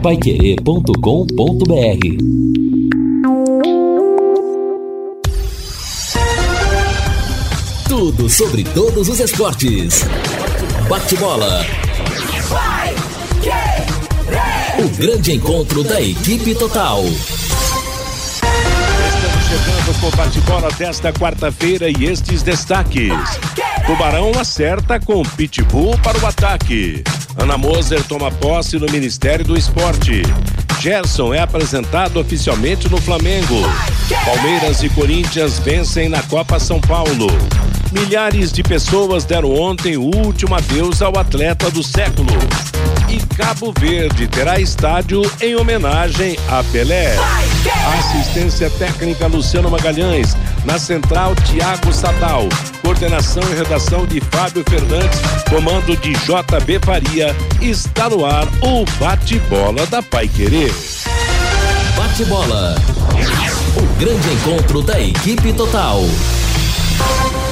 paiquerê.com.br Tudo sobre todos os esportes. Bate-bola. O grande encontro da equipe total chegando com bate-bola desta quarta-feira e estes destaques. Tubarão acerta com Pitbull para o ataque. Ana Moser toma posse no Ministério do Esporte. Gerson é apresentado oficialmente no Flamengo. Palmeiras e Corinthians vencem na Copa São Paulo. Milhares de pessoas deram ontem o último adeus ao atleta do século. E Cabo Verde terá estádio em homenagem a Pelé. Assistência técnica Luciano Magalhães. Na central, Tiago Sadal. Coordenação e redação de Fábio Fernandes. Comando de JB Faria. Está no ar o bate-bola da Pai Querer. Bate-bola. O grande encontro da equipe total.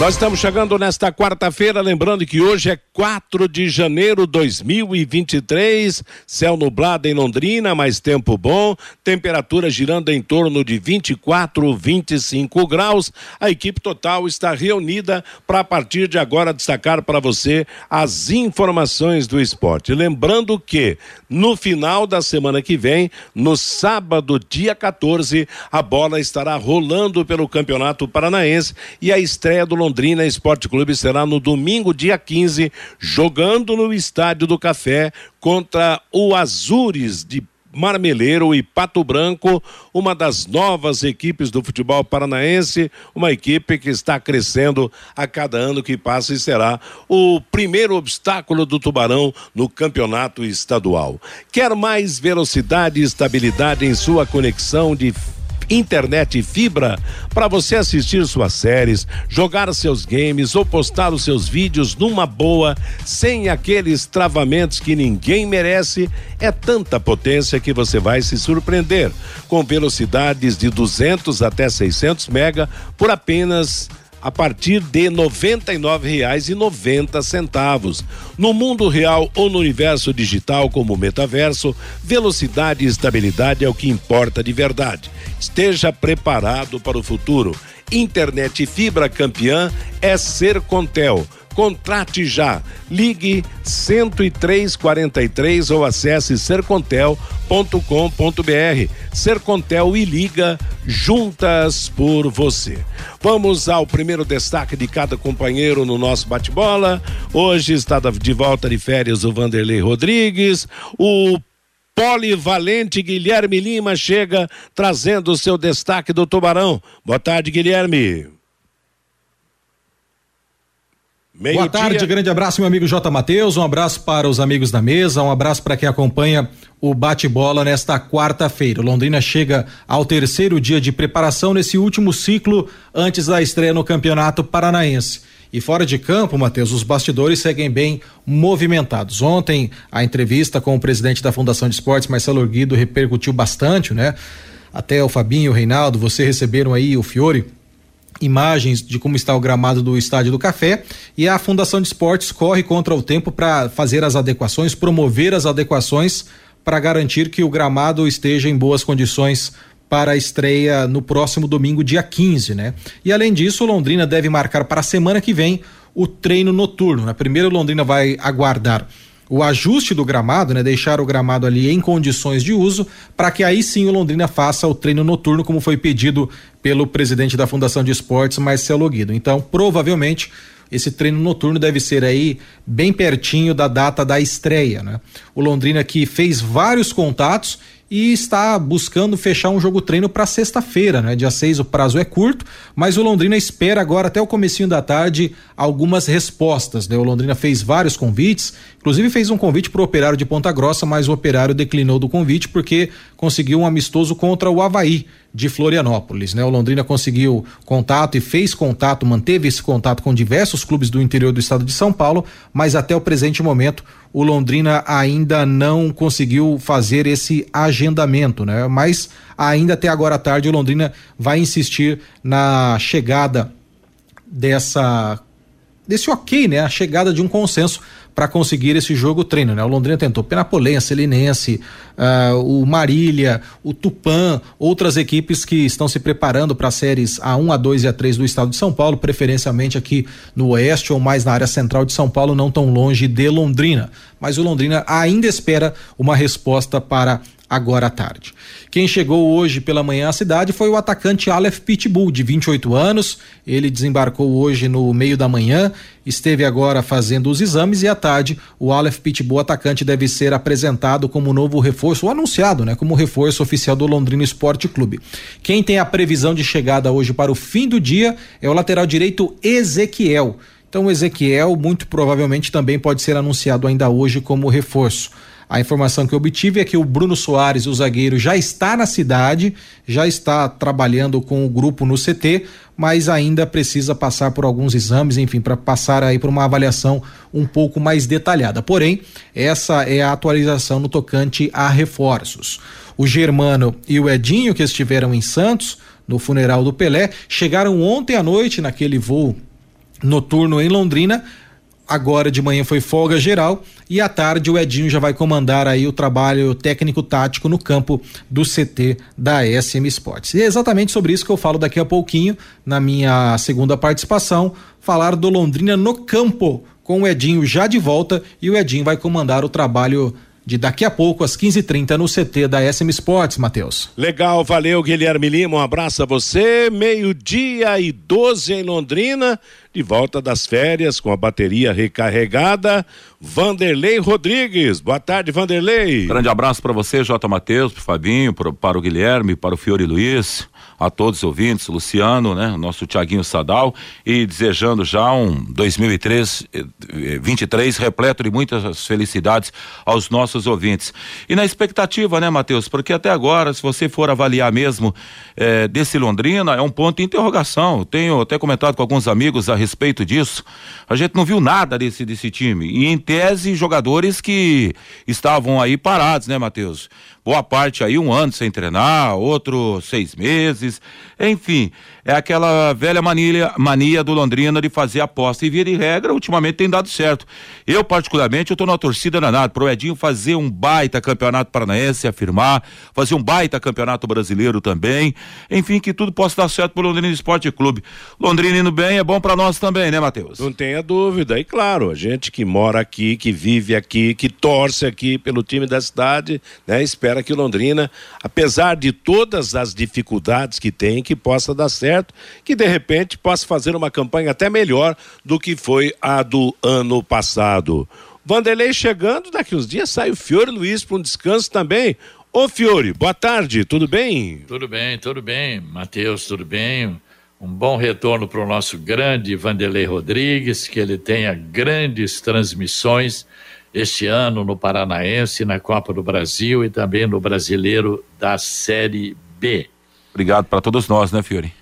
Nós estamos chegando nesta quarta-feira, lembrando que hoje é 4 de janeiro de 2023, céu nublado em Londrina, mais tempo bom, temperatura girando em torno de 24, 25 graus. A equipe total está reunida para a partir de agora destacar para você as informações do esporte. Lembrando que no final da semana que vem, no sábado, dia 14, a bola estará rolando pelo Campeonato Paranaense e a estreia do Londrina Esporte Clube será no domingo, dia 15, jogando no Estádio do Café contra o Azures de Marmeleiro e Pato Branco, uma das novas equipes do futebol paranaense, uma equipe que está crescendo a cada ano que passa e será o primeiro obstáculo do Tubarão no campeonato estadual. Quer mais velocidade e estabilidade em sua conexão de internet e fibra para você assistir suas séries, jogar seus games ou postar os seus vídeos numa boa, sem aqueles travamentos que ninguém merece. É tanta potência que você vai se surpreender. Com velocidades de 200 até 600 mega por apenas a partir de R$ 99,90. No mundo real ou no universo digital como metaverso, velocidade e estabilidade é o que importa de verdade. Esteja preparado para o futuro. Internet fibra campeã é ser Contel Contrate já. Ligue 10343 ou acesse sercontel.com.br. Sercontel e Liga juntas por você. Vamos ao primeiro destaque de cada companheiro no nosso bate-bola. Hoje está de volta de férias o Vanderlei Rodrigues, o polivalente Guilherme Lima chega trazendo o seu destaque do Tubarão. Boa tarde, Guilherme. Meio Boa tarde, dia... grande abraço, meu amigo J. Matheus. Um abraço para os amigos da mesa, um abraço para quem acompanha o bate-bola nesta quarta-feira. Londrina chega ao terceiro dia de preparação nesse último ciclo antes da estreia no Campeonato Paranaense. E fora de campo, Matheus, os bastidores seguem bem movimentados. Ontem, a entrevista com o presidente da Fundação de Esportes, Marcelo Guido, repercutiu bastante, né? Até o Fabinho o Reinaldo, você receberam aí o Fiore imagens de como está o gramado do Estádio do Café e a Fundação de Esportes corre contra o tempo para fazer as adequações, promover as adequações para garantir que o gramado esteja em boas condições para a estreia no próximo domingo, dia 15, né? E além disso, Londrina deve marcar para a semana que vem o treino noturno. Na primeira, o Londrina vai aguardar o ajuste do gramado, né, deixar o gramado ali em condições de uso, para que aí sim o Londrina faça o treino noturno, como foi pedido pelo presidente da Fundação de Esportes, Marcelo Guido. Então, provavelmente, esse treino noturno deve ser aí bem pertinho da data da estreia, né? O Londrina que fez vários contatos e está buscando fechar um jogo treino para sexta-feira, né? Dia 6 o prazo é curto, mas o Londrina espera agora até o comecinho da tarde algumas respostas, né? O Londrina fez vários convites, inclusive fez um convite para o Operário de Ponta Grossa, mas o Operário declinou do convite porque conseguiu um amistoso contra o Havaí de Florianópolis, né? O Londrina conseguiu contato e fez contato, manteve esse contato com diversos clubes do interior do estado de São Paulo, mas até o presente momento o Londrina ainda não conseguiu fazer esse agendamento, né? Mas ainda até agora à tarde o Londrina vai insistir na chegada dessa desse ok, né? A chegada de um consenso para conseguir esse jogo treino, né? O Londrina tentou Penapolense, Selinense, uh, o Marília, o Tupã, outras equipes que estão se preparando para séries A1, A2 e A3 do estado de São Paulo, preferencialmente aqui no oeste ou mais na área central de São Paulo, não tão longe de Londrina. Mas o Londrina ainda espera uma resposta para agora à tarde. Quem chegou hoje pela manhã à cidade foi o atacante Aleph Pitbull, de 28 anos. Ele desembarcou hoje no meio da manhã, esteve agora fazendo os exames e à tarde o Aleph Pitbull, atacante, deve ser apresentado como novo reforço, ou anunciado, né, como reforço oficial do Londrina Esporte Clube. Quem tem a previsão de chegada hoje para o fim do dia é o lateral direito Ezequiel. Então, o Ezequiel muito provavelmente também pode ser anunciado ainda hoje como reforço. A informação que eu obtive é que o Bruno Soares, o zagueiro, já está na cidade, já está trabalhando com o grupo no CT, mas ainda precisa passar por alguns exames, enfim, para passar aí por uma avaliação um pouco mais detalhada. Porém, essa é a atualização no tocante a reforços. O Germano e o Edinho, que estiveram em Santos, no funeral do Pelé, chegaram ontem à noite naquele voo noturno em Londrina agora de manhã foi folga geral e à tarde o Edinho já vai comandar aí o trabalho técnico tático no campo do CT da SM Sports. E é exatamente sobre isso que eu falo daqui a pouquinho na minha segunda participação, falar do Londrina no campo com o Edinho já de volta e o Edinho vai comandar o trabalho de daqui a pouco às 15:30 no CT da SM Sports, Matheus. Legal, valeu Guilherme Lima, um abraço a você. Meio-dia e 12 em Londrina, de volta das férias com a bateria recarregada. Vanderlei Rodrigues. Boa tarde, Vanderlei. Grande abraço para você, J. Matheus, para o Fabinho, pro, para o Guilherme, para o Fiore Luiz a todos os ouvintes, Luciano, né, nosso Tiaguinho Sadal e desejando já um 2023 23 eh, repleto de muitas felicidades aos nossos ouvintes. E na expectativa, né, Matheus, porque até agora, se você for avaliar mesmo eh, desse Londrina, é um ponto de interrogação. Tenho até comentado com alguns amigos a respeito disso. A gente não viu nada desse desse time. E em tese, jogadores que estavam aí parados, né, Matheus? boa parte aí um ano sem treinar, outro seis meses, enfim, é aquela velha mania, mania do Londrina de fazer aposta e via de regra, ultimamente tem dado certo. Eu particularmente, eu na torcida danada pro Edinho fazer um baita campeonato paranaense, afirmar, fazer um baita campeonato brasileiro também, enfim, que tudo possa dar certo pro Londrina Esporte Clube. Londrina indo bem é bom para nós também, né, Matheus? Não tenha dúvida, e claro, a gente que mora aqui, que vive aqui, que torce aqui pelo time da cidade, né, espera que o Londrina, apesar de todas as dificuldades que tem, que possa dar certo, que de repente possa fazer uma campanha até melhor do que foi a do ano passado. Vanderlei chegando, daqui uns dias sai o Fiore Luiz para um descanso também. Ô Fiore, boa tarde, tudo bem? Tudo bem, tudo bem. Matheus, tudo bem? Um bom retorno para o nosso grande Vanderlei Rodrigues, que ele tenha grandes transmissões este ano no Paranaense, na Copa do Brasil e também no Brasileiro da Série B. Obrigado para todos nós, né, Fiore?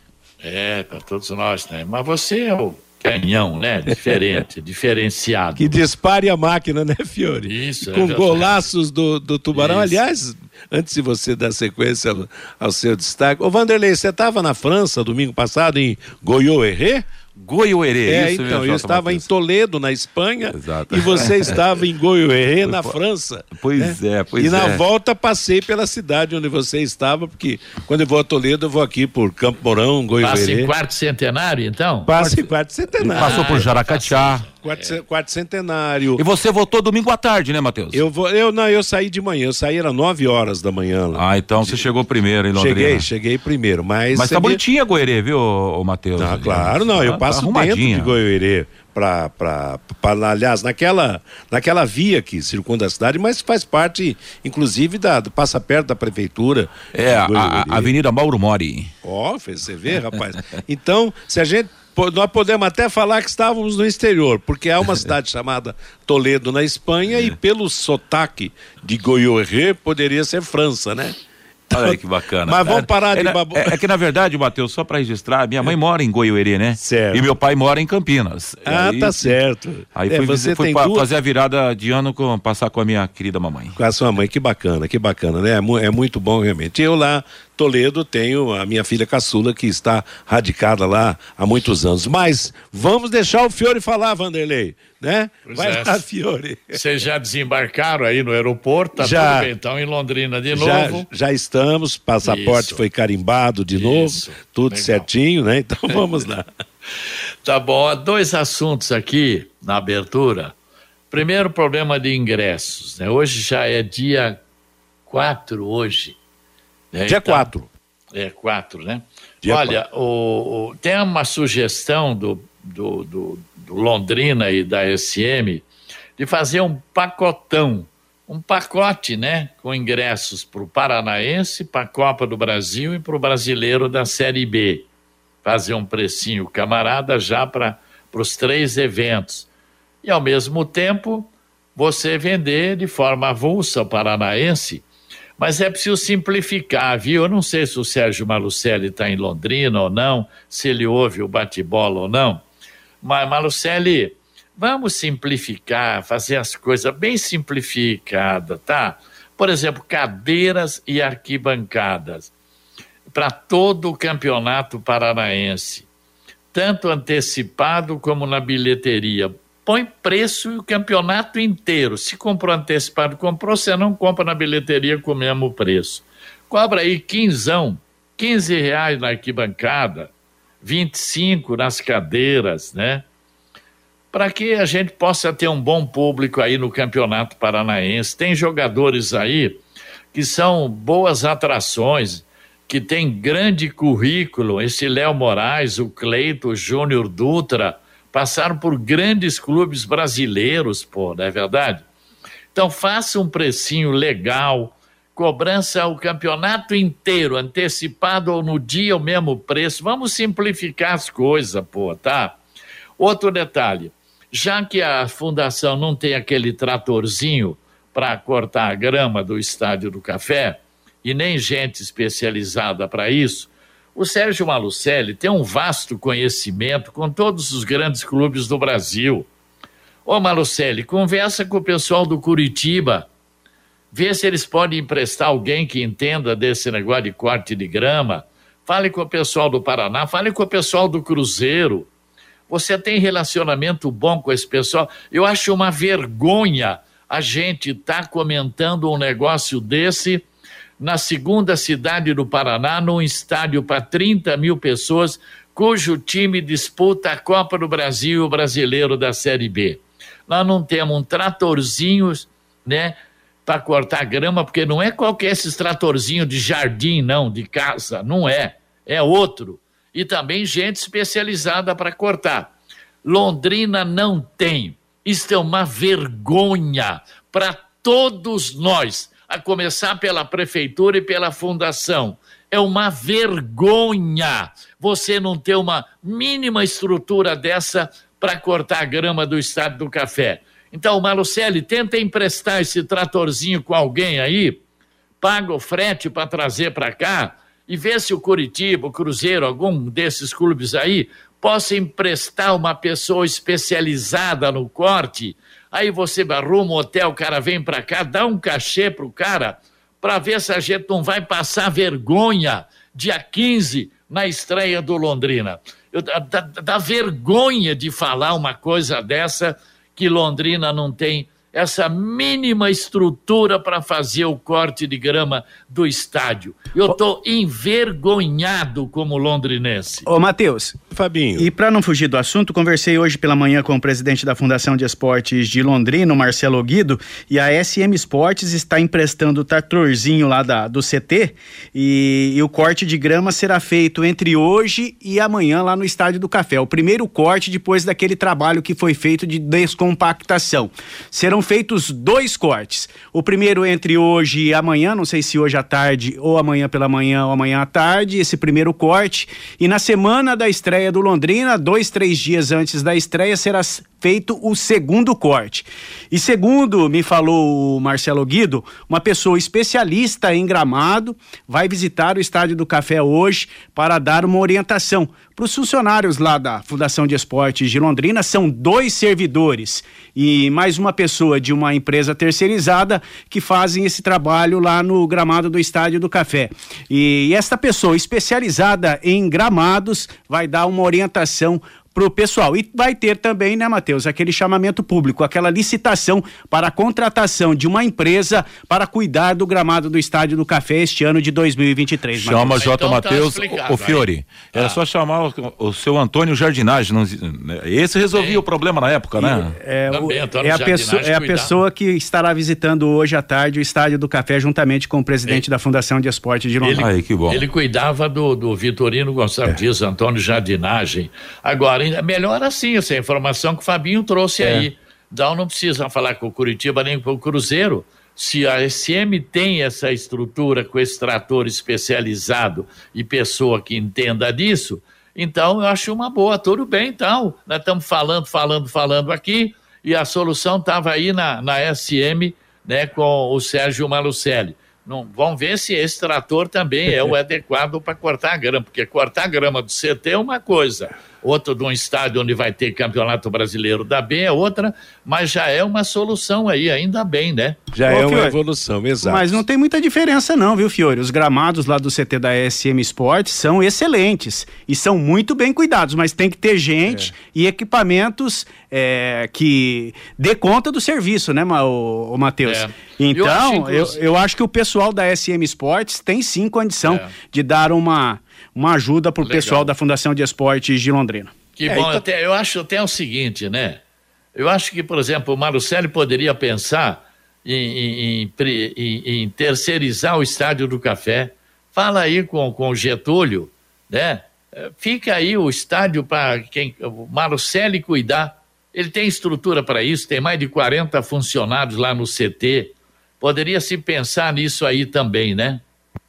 É, para todos nós, né? Mas você é o canhão, né? Diferente, diferenciado. Que dispare a máquina, né, Fiore? Isso, Com é golaços do, do Tubarão. Isso. Aliás, antes de você dar sequência ao, ao seu destaque, ô Vanderlei, você estava na França domingo passado em Goiôerê? Goiôerê. É, isso então, eu estava em Toledo, na Espanha, Exato. e você estava em Goiôerê, na França. Pois né? é, pois é. E na é. volta passei pela cidade onde você estava, porque quando eu vou a Toledo, eu vou aqui por Campo Mourão, Goiôerê. Passa em quarto centenário, então? Passa em quarto centenário. Passou por Jaracatiá. Quarto, é. quarto, centenário. E você votou domingo à tarde, né, Matheus? Eu vou, eu não, eu saí de manhã, eu saí era nove horas da manhã. Lá. Ah, então você chegou primeiro em Londrina. Cheguei, cheguei primeiro, mas. Mas tá bonitinha Goiânia, viu, Matheus? Ah, claro, não, eu tá passo tá dentro de Goiânia para para aliás naquela naquela via que circunda a cidade mas faz parte inclusive da passa perto da prefeitura é a, a, Avenida Mauro Mori ó oh, você vê rapaz então se a gente nós podemos até falar que estávamos no exterior, porque há uma cidade chamada Toledo na Espanha é. e pelo sotaque de Goiôerê poderia ser França, né? Olha aí que bacana. Mas vamos parar é, de babu... é, é, que na verdade, Matheus, só para registrar, minha mãe mora em Goiôerê, né? Certo. E meu pai mora em Campinas. Ah, aí, tá certo. Aí é, fui, você fui pa, duas... fazer a virada de ano com passar com a minha querida mamãe. Com a sua mãe, que bacana, que bacana, né? É, é muito bom realmente. Eu lá Toledo tenho a minha filha caçula que está radicada lá há muitos anos. Mas vamos deixar o Fiore falar, Vanderlei, né? Pois Vai é. lá, Fiore. Vocês já desembarcaram aí no aeroporto, tá já, tudo bem, então em Londrina de novo. Já estamos, passaporte Isso. foi carimbado de Isso. novo, tudo Legal. certinho, né? Então vamos lá. tá bom, há dois assuntos aqui na abertura. Primeiro, problema de ingressos. Né? Hoje já é dia 4 hoje. Né? Dia 4. Então, é 4, né? Dia Olha, o, o, tem uma sugestão do, do, do, do Londrina e da SM de fazer um pacotão, um pacote, né? Com ingressos para o Paranaense, para a Copa do Brasil e para o brasileiro da Série B. Fazer um precinho camarada já para os três eventos e, ao mesmo tempo, você vender de forma avulsa o paranaense. Mas é preciso simplificar, viu? Eu não sei se o Sérgio Malucelli está em Londrina ou não, se ele ouve o bate-bola ou não. Mas, Malucelli, vamos simplificar, fazer as coisas bem simplificadas, tá? Por exemplo, cadeiras e arquibancadas para todo o campeonato paranaense, tanto antecipado como na bilheteria põe preço o campeonato inteiro. Se comprou antecipado, comprou, você não compra na bilheteria com o mesmo preço. Cobra aí quinzão, 15 reais na arquibancada, 25 nas cadeiras, né? Para que a gente possa ter um bom público aí no Campeonato Paranaense. Tem jogadores aí que são boas atrações, que tem grande currículo. Esse Léo Moraes, o Cleito, o Júnior Dutra, passaram por grandes clubes brasileiros, pô, não é verdade? Então faça um precinho legal, cobrança o campeonato inteiro, antecipado ou no dia o mesmo preço. Vamos simplificar as coisas, pô, tá? Outro detalhe, já que a fundação não tem aquele tratorzinho para cortar a grama do estádio do café, e nem gente especializada para isso, o Sérgio Malucelli tem um vasto conhecimento com todos os grandes clubes do Brasil. Ô Malucelli, conversa com o pessoal do Curitiba, vê se eles podem emprestar alguém que entenda desse negócio de corte de grama. Fale com o pessoal do Paraná, fale com o pessoal do Cruzeiro. Você tem relacionamento bom com esse pessoal? Eu acho uma vergonha a gente estar tá comentando um negócio desse na segunda cidade do Paraná, num estádio para 30 mil pessoas, cujo time disputa a Copa do Brasil o brasileiro da Série B. Nós não temos um tratorzinho, né, para cortar grama, porque não é qualquer esses tratorzinho de jardim, não, de casa, não é, é outro. E também gente especializada para cortar. Londrina não tem. Isto é uma vergonha para todos nós a começar pela prefeitura e pela fundação. É uma vergonha você não ter uma mínima estrutura dessa para cortar a grama do estado do café. Então, Malucelli, tenta emprestar esse tratorzinho com alguém aí, paga o frete para trazer para cá e vê se o Curitiba, o Cruzeiro, algum desses clubes aí, possa emprestar uma pessoa especializada no corte Aí você arruma um hotel, o cara vem para cá, dá um cachê pro cara, para ver se a gente não vai passar vergonha dia 15 na estreia do Londrina. Eu, dá, dá vergonha de falar uma coisa dessa que Londrina não tem essa mínima estrutura para fazer o corte de grama do estádio. Eu estou envergonhado como londrinense. Ô, Matheus. Fabinho. E para não fugir do assunto, conversei hoje pela manhã com o presidente da Fundação de Esportes de Londrina, Marcelo Guido, e a SM Esportes está emprestando o tratorzinho lá da, do CT e, e o corte de grama será feito entre hoje e amanhã lá no Estádio do Café. O primeiro corte depois daquele trabalho que foi feito de descompactação. Serão feitos dois cortes. O primeiro entre hoje e amanhã, não sei se hoje à tarde ou amanhã pela manhã ou amanhã à tarde, esse primeiro corte. E na semana da estreia do Londrina, dois, três dias antes da estreia, será feito o segundo corte. E segundo me falou o Marcelo Guido, uma pessoa especialista em gramado vai visitar o Estádio do Café hoje para dar uma orientação para os funcionários lá da Fundação de Esportes de Londrina. São dois servidores e mais uma pessoa de uma empresa terceirizada que fazem esse trabalho lá no gramado do Estádio do Café. E esta pessoa especializada em gramados vai dar uma orientação para o pessoal. E vai ter também, né, Matheus, aquele chamamento público, aquela licitação para a contratação de uma empresa para cuidar do gramado do Estádio do Café este ano de 2023. Chama Mateus. J. Então, tá Matheus, tá o Fiore. Era ah. só chamar o, o, seu Antônio Jardinagem. Não, né, esse resolvia Sim. o problema na época, né? É, o, é, a, pessoa, é a pessoa que estará visitando hoje à tarde o Estádio do Café juntamente com o presidente da Fundação de Esporte de Londrina. Ele, Aí, que bom. ele cuidava do, do Vitorino Gonçalves é. Antônio Jardinagem. Agora, melhor assim, essa informação que o Fabinho trouxe é. aí. Então não precisa falar com o Curitiba nem com o Cruzeiro. Se a SM tem essa estrutura com esse trator especializado e pessoa que entenda disso, então eu acho uma boa, tudo bem, então. Nós estamos falando, falando, falando aqui, e a solução estava aí na, na SM, né, com o Sérgio Malucelli. Não, vamos ver se esse trator também é o adequado para cortar a grama, porque cortar a grama do CT é uma coisa, outro de um estádio onde vai ter campeonato brasileiro da B é outra, mas já é uma solução aí, ainda bem, né? Já Ô, é uma evolução, exato. Mas não tem muita diferença não, viu, Fiore? Os gramados lá do CT da SM Sports são excelentes e são muito bem cuidados, mas tem que ter gente é. e equipamentos é, que dê conta do serviço, né, o, o Matheus? É. Então, eu acho, eu, eu acho, que o pessoal da SM Sports tem sim condição é. de dar uma uma ajuda para o pessoal da Fundação de Esportes de Londrina. Que é, bom, então... até, eu acho até o seguinte, né? Eu acho que, por exemplo, o Marucelli poderia pensar em, em, em, em, terceirizar o estádio do café. Fala aí com, com o Getúlio, né? Fica aí o estádio para quem o Marucelli cuidar. Ele tem estrutura para isso, tem mais de 40 funcionários lá no CT. Poderia se pensar nisso aí também, né?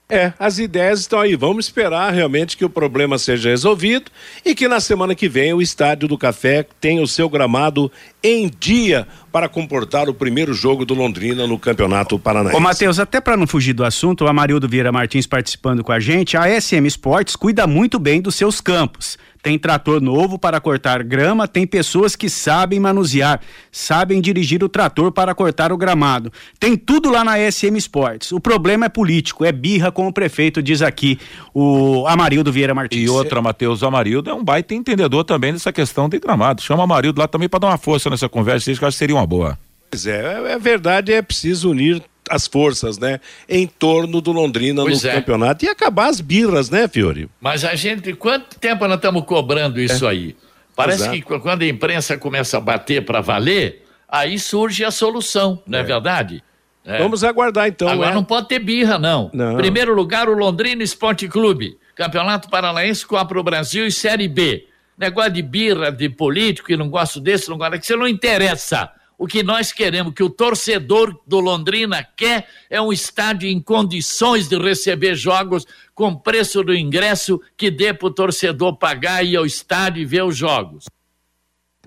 É, as ideias estão aí. Vamos esperar realmente que o problema seja resolvido e que na semana que vem o Estádio do Café tenha o seu gramado em dia para comportar o primeiro jogo do Londrina no Campeonato Paranaense. Ô, Matheus, até para não fugir do assunto, o Amarildo Vieira Martins participando com a gente, a SM Esportes cuida muito bem dos seus campos tem trator novo para cortar grama, tem pessoas que sabem manusear, sabem dirigir o trator para cortar o gramado. Tem tudo lá na SM Sports. O problema é político, é birra com o prefeito, diz aqui o Amarildo Vieira Martins. E outra, Matheus Amarildo é um baita entendedor também dessa questão de gramado. Chama o Amarildo lá também para dar uma força nessa conversa, que eu acho que seria uma boa. Pois é, é verdade, é preciso unir as forças, né, em torno do Londrina pois no é. campeonato e acabar as birras, né, Fiore? Mas a gente, quanto tempo nós estamos cobrando isso é. aí? Parece Exato. que quando a imprensa começa a bater para valer, aí surge a solução, não é, é verdade? É. Vamos aguardar então. Agora é. não pode ter birra, não. não. Primeiro lugar, o Londrina Esporte Clube. Campeonato Paranaense Copa Brasil e Série B. Negócio de birra, de político, que não gosto desse, não gosto que você não interessa. O que nós queremos, que o torcedor do Londrina quer, é um estádio em condições de receber jogos com preço do ingresso que dê para o torcedor pagar e ir ao estádio e ver os jogos.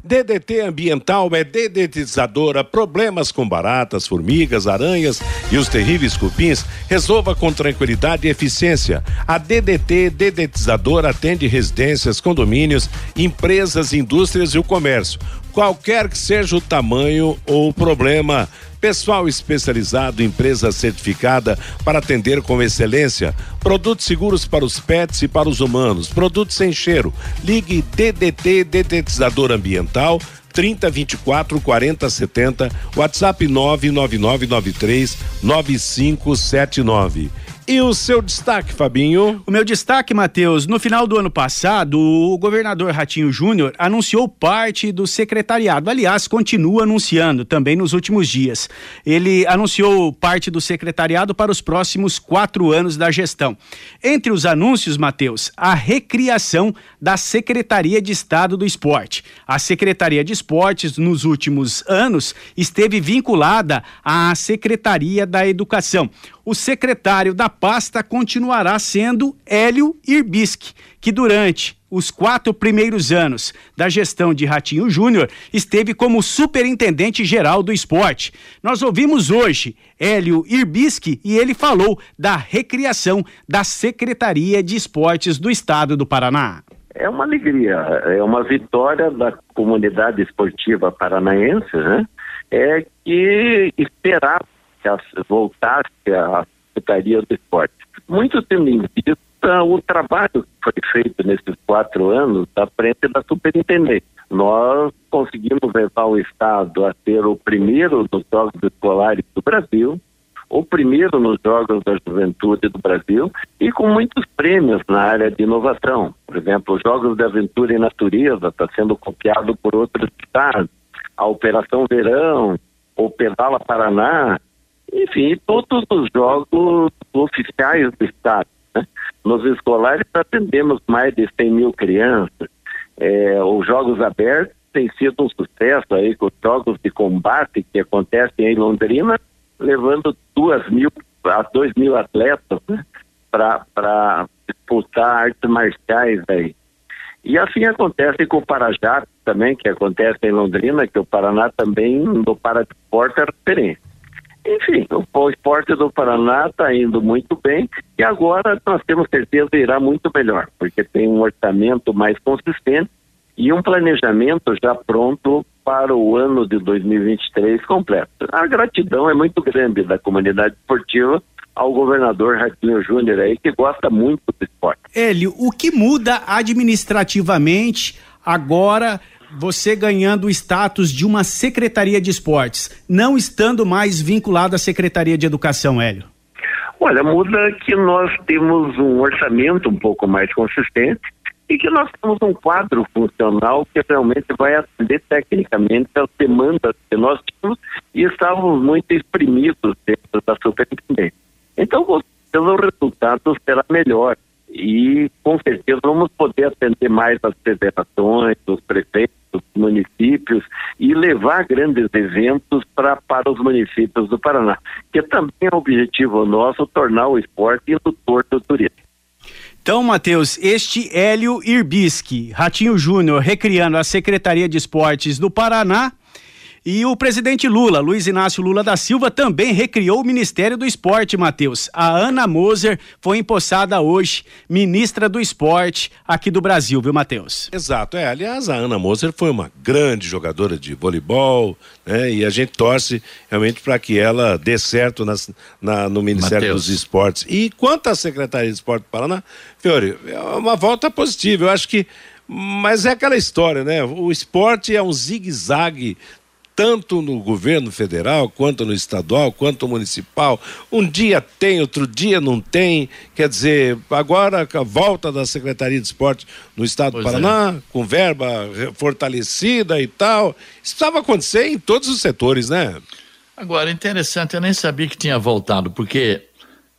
DDT Ambiental é dedetizadora, problemas com baratas, formigas, aranhas e os terríveis cupins, resolva com tranquilidade e eficiência. A DDT Dedetizadora atende residências, condomínios, empresas, indústrias e o comércio. Qualquer que seja o tamanho ou o problema, Pessoal especializado, empresa certificada para atender com excelência. Produtos seguros para os pets e para os humanos. Produtos sem cheiro. Ligue DDT Detetizador Ambiental 30 24 40 70, WhatsApp 99993 9579. E o seu destaque, Fabinho? O meu destaque, Matheus, no final do ano passado, o governador Ratinho Júnior anunciou parte do secretariado. Aliás, continua anunciando também nos últimos dias. Ele anunciou parte do secretariado para os próximos quatro anos da gestão. Entre os anúncios, Matheus, a recriação da Secretaria de Estado do Esporte. A Secretaria de Esportes, nos últimos anos, esteve vinculada à Secretaria da Educação o secretário da pasta continuará sendo Hélio Irbisque, que durante os quatro primeiros anos da gestão de Ratinho Júnior esteve como superintendente geral do esporte. Nós ouvimos hoje Hélio Irbisque e ele falou da recriação da Secretaria de Esportes do Estado do Paraná. É uma alegria, é uma vitória da comunidade esportiva paranaense, né? é que esperava que voltasse a Secretaria do Esporte. Muito tendo em vista o trabalho que foi feito nesses quatro anos à frente da superintendência. Nós conseguimos levar o Estado a ser o primeiro dos Jogos Escolares do Brasil, o primeiro nos Jogos da Juventude do Brasil e com muitos prêmios na área de inovação. Por exemplo, os Jogos de Aventura e Natureza está sendo copiado por outros estados, a Operação Verão, o Pedala Paraná, enfim, todos os jogos oficiais do estado. Né? Nos escolares atendemos mais de 100 mil crianças. É, os Jogos Abertos têm sido um sucesso aí com os jogos de combate que acontecem em Londrina levando duas mil a dois mil atletas né, para disputar artes marciais aí. E assim acontece com o Parajá também, que acontece em Londrina, que o Paraná também no Paradesporte é referência. Enfim, o esporte do Paraná está indo muito bem e agora nós temos certeza irá muito melhor, porque tem um orçamento mais consistente e um planejamento já pronto para o ano de 2023 completo. A gratidão é muito grande da comunidade esportiva ao governador Ratinho Júnior aí, que gosta muito do esporte. Hélio, o que muda administrativamente agora você ganhando o status de uma secretaria de esportes, não estando mais vinculado à Secretaria de Educação, Hélio? Olha, muda que nós temos um orçamento um pouco mais consistente, e que nós temos um quadro funcional que realmente vai atender tecnicamente as demandas que nós tínhamos e estávamos muito exprimidos dentro da superintendência. Então, o resultado será melhor e com certeza vamos poder atender mais as federações, os prefeitos, os municípios e levar grandes eventos pra, para os municípios do Paraná, que também é um objetivo nosso tornar o esporte indutor do turismo. Então, Matheus, este Hélio Irbischi, Ratinho Júnior, recriando a Secretaria de Esportes do Paraná, e o presidente Lula, Luiz Inácio Lula da Silva, também recriou o Ministério do Esporte, Matheus. A Ana Moser foi empossada hoje, ministra do Esporte aqui do Brasil, viu, Matheus? Exato, é. Aliás, a Ana Moser foi uma grande jogadora de voleibol, né? E a gente torce realmente para que ela dê certo nas, na, no Ministério Mateus. dos Esportes. E quanto à Secretaria de Esporte do Paraná, Fiore, é uma volta positiva. Eu acho que mas é aquela história, né? O esporte é um zigue-zague tanto no governo federal, quanto no estadual, quanto no municipal. Um dia tem, outro dia não tem. Quer dizer, agora a volta da Secretaria de Esporte no estado pois do Paraná, é. com verba fortalecida e tal. Isso precisava acontecer em todos os setores, né? Agora, interessante, eu nem sabia que tinha voltado, porque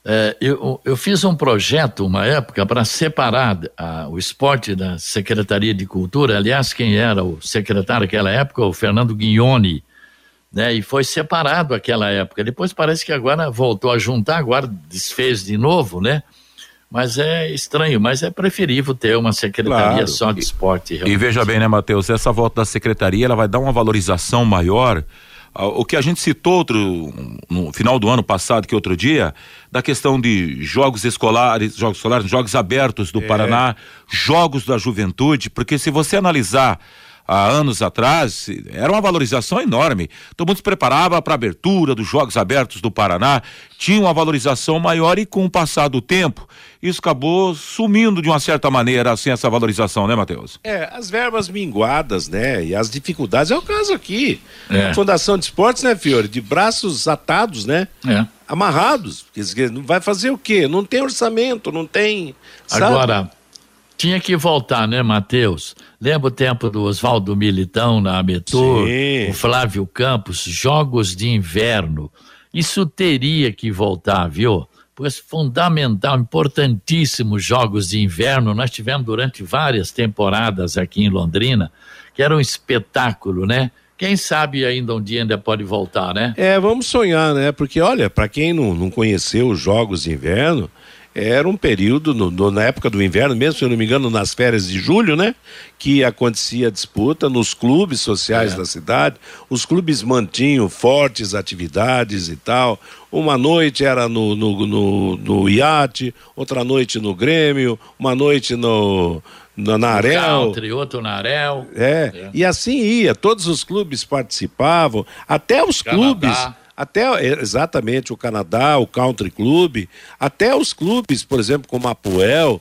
é, eu, eu, fiz um projeto, uma época, para separar a, o esporte da Secretaria de Cultura. Aliás, quem era o secretário naquela época? O Fernando Guignoni. Né, e foi separado aquela época. Depois parece que agora voltou a juntar, agora desfez de novo, né? Mas é estranho, mas é preferível ter uma secretaria claro. só de esporte. Realmente. E veja bem, né, Matheus? Essa volta da secretaria ela vai dar uma valorização maior o que a gente citou outro, no final do ano passado, que outro dia, da questão de jogos escolares, jogos escolares, jogos abertos do é. Paraná, jogos da juventude, porque se você analisar há anos atrás, era uma valorização enorme. Todo mundo se preparava para a abertura dos Jogos Abertos do Paraná, tinha uma valorização maior e com o passar do tempo, isso acabou sumindo de uma certa maneira, assim, essa valorização, né, Matheus? É, as verbas minguadas, né, e as dificuldades, é o caso aqui. É. A Fundação de Esportes, né, Fiore, de braços atados, né? É. Amarrados. Vai fazer o quê? Não tem orçamento, não tem. Sabe? Agora tinha que voltar, né, Matheus? Lembra o tempo do Oswaldo Militão na Ametor, o Flávio Campos, Jogos de Inverno. Isso teria que voltar, viu? Pois fundamental, importantíssimo Jogos de Inverno. Nós tivemos durante várias temporadas aqui em Londrina, que era um espetáculo, né? Quem sabe ainda um dia ainda pode voltar, né? É, vamos sonhar, né? Porque olha, para quem não, não conheceu os Jogos de Inverno, era um período, no, no, na época do inverno, mesmo se eu não me engano, nas férias de julho, né? Que acontecia a disputa nos clubes sociais é. da cidade. Os clubes mantinham fortes atividades e tal. Uma noite era no, no, no, no iate, outra noite no Grêmio, uma noite no, na, na Arel. Country, outro na Arel. É, é, e assim ia, todos os clubes participavam, até os Canadá. clubes até é, exatamente o Canadá, o Country Club, até os clubes, por exemplo, como a Puel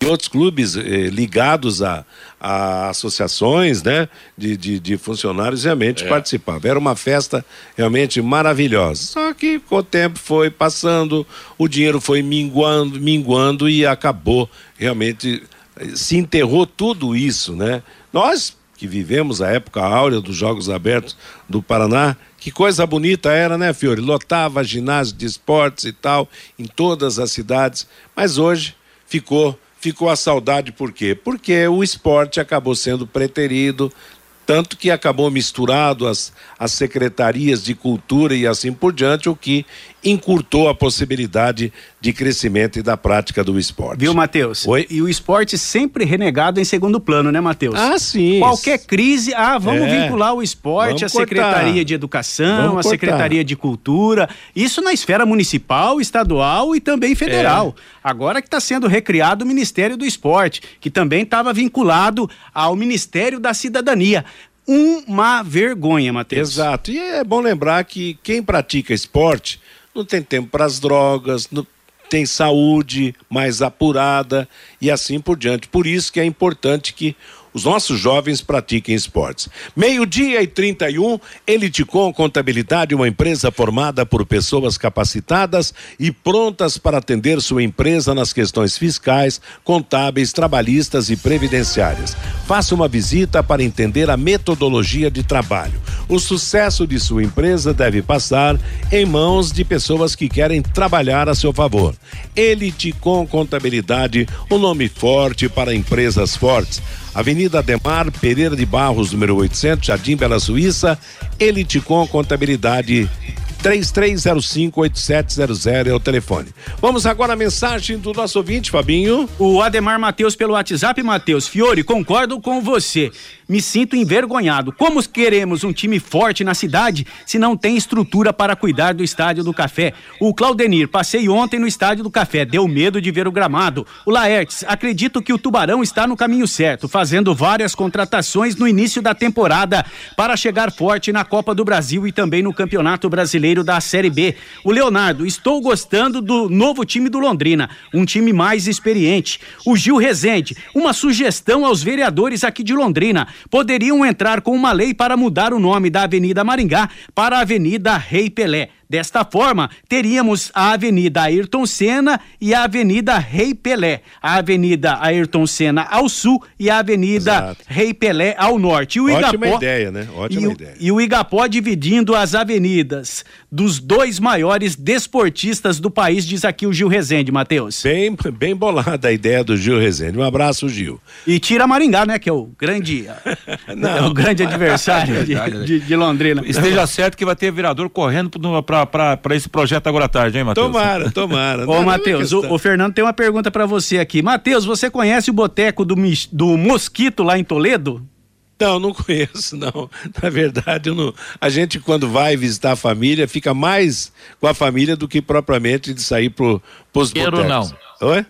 e outros clubes eh, ligados a, a, associações né, de, de, de funcionários realmente é. participavam. Era uma festa realmente maravilhosa. Só que com o tempo foi passando, o dinheiro foi minguando, minguando e acabou realmente eh, se enterrou tudo isso, né? Nós que vivemos a época áurea dos Jogos Abertos do Paraná, que coisa bonita era, né, Fiore? Lotava ginásio de esportes e tal, em todas as cidades, mas hoje ficou ficou a saudade por quê? Porque o esporte acabou sendo preterido, tanto que acabou misturado as, as secretarias de cultura e assim por diante, o que encurtou a possibilidade de crescimento e da prática do esporte. Viu, Matheus? Oi? E o esporte sempre renegado em segundo plano, né, Matheus? Ah, sim. Qualquer crise, ah, vamos é. vincular o esporte à Secretaria de Educação, à Secretaria de Cultura, isso na esfera municipal, estadual e também federal. É. Agora que está sendo recriado o Ministério do Esporte, que também estava vinculado ao Ministério da Cidadania uma vergonha, Matheus. Exato. E é bom lembrar que quem pratica esporte não tem tempo para as drogas, não tem saúde mais apurada e assim por diante. Por isso que é importante que os nossos jovens pratiquem esportes. Meio-dia e 31, Eliticom Contabilidade, uma empresa formada por pessoas capacitadas e prontas para atender sua empresa nas questões fiscais, contábeis, trabalhistas e previdenciárias. Faça uma visita para entender a metodologia de trabalho. O sucesso de sua empresa deve passar em mãos de pessoas que querem trabalhar a seu favor. Eliticom Contabilidade, um nome forte para empresas fortes. Avenida Ademar Pereira de Barros, número 800, Jardim Bela Suíça, Eliticom Contabilidade 33058700 é o telefone. Vamos agora à mensagem do nosso ouvinte, Fabinho. O Ademar Matheus pelo WhatsApp, Matheus. Fiore, concordo com você. Me sinto envergonhado. Como queremos um time forte na cidade se não tem estrutura para cuidar do Estádio do Café? O Claudenir, passei ontem no Estádio do Café, deu medo de ver o gramado. O Laertes, acredito que o Tubarão está no caminho certo, fazendo várias contratações no início da temporada para chegar forte na Copa do Brasil e também no Campeonato Brasileiro da Série B. O Leonardo, estou gostando do novo time do Londrina, um time mais experiente. O Gil Rezende, uma sugestão aos vereadores aqui de Londrina poderiam entrar com uma lei para mudar o nome da Avenida Maringá para Avenida Rei Pelé. Desta forma, teríamos a Avenida Ayrton Senna e a Avenida Rei Pelé. A Avenida Ayrton Senna ao sul e a Avenida Exato. Rei Pelé ao norte. E o Ótima Igapó, ideia, né? Ótima e, ideia. E o Igapó dividindo as avenidas dos dois maiores desportistas do país, diz aqui o Gil Rezende, Matheus. Bem, bem bolada a ideia do Gil Rezende. Um abraço, Gil. E tira Maringá, né? Que é o grande, Não, é o grande adversário é verdade, de, de, de, Londrina. Esteja certo que vai ter vereador correndo para para esse projeto agora à tarde, hein, Matheus? Tomara, tomara. Ô, Matheus, o, o, Fernando tem uma pergunta para você aqui. Matheus, você conhece o boteco do, do Mosquito lá em Toledo? Não, não conheço, não. Na verdade, não... a gente, quando vai visitar a família, fica mais com a família do que propriamente de sair para os botecos. não. Oi?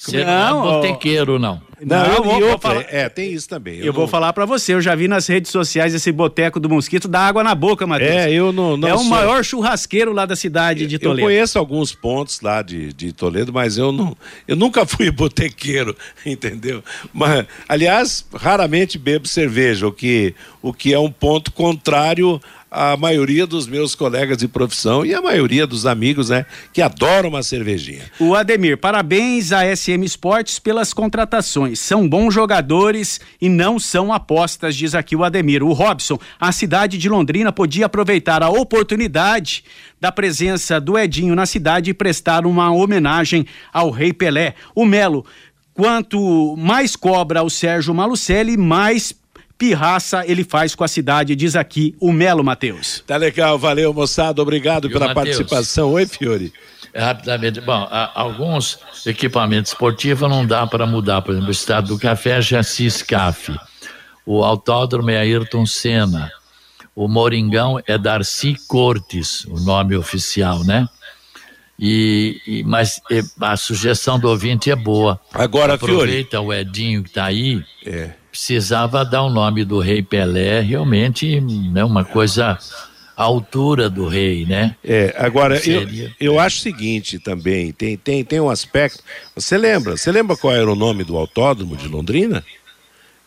Você não, não é botequeiro, não. Não, não eu, vou, outra, falar... É, tem isso também. Eu, eu vou falar para você, eu já vi nas redes sociais esse boteco do mosquito dá água na boca, Matheus. É, eu não, não É o maior churrasqueiro lá da cidade de Toledo. Eu conheço alguns pontos lá de, de Toledo, mas eu não, eu nunca fui botequeiro, entendeu? Mas, aliás, raramente bebo cerveja, o que, o que é um ponto contrário a maioria dos meus colegas de profissão e a maioria dos amigos, né, que adoram uma cervejinha. O Ademir, parabéns à SM Esportes pelas contratações. São bons jogadores e não são apostas, diz aqui o Ademir. O Robson, a cidade de Londrina podia aproveitar a oportunidade da presença do Edinho na cidade e prestar uma homenagem ao Rei Pelé. O Melo, quanto mais cobra o Sérgio Malucelli, mais pirraça ele faz com a cidade, diz aqui o Melo Matheus. Tá legal, valeu moçada, obrigado pela Mateus? participação. Oi, Fiore. Rapidamente, bom, alguns equipamentos esportivos não dá para mudar, por exemplo, o estado do café é Jaci Scaf, o autódromo é Ayrton Senna, o Moringão é Darcy Cortes, o nome oficial, né? E, e mas e, a sugestão do ouvinte é boa. Agora, aproveita Fiore. o Edinho que está aí. É. Precisava dar o nome do Rei Pelé, realmente, né, uma coisa à altura do rei, né? É, agora Seria... eu, eu acho o seguinte também, tem, tem, tem um aspecto. Você lembra? Você lembra qual era o nome do autódromo de Londrina?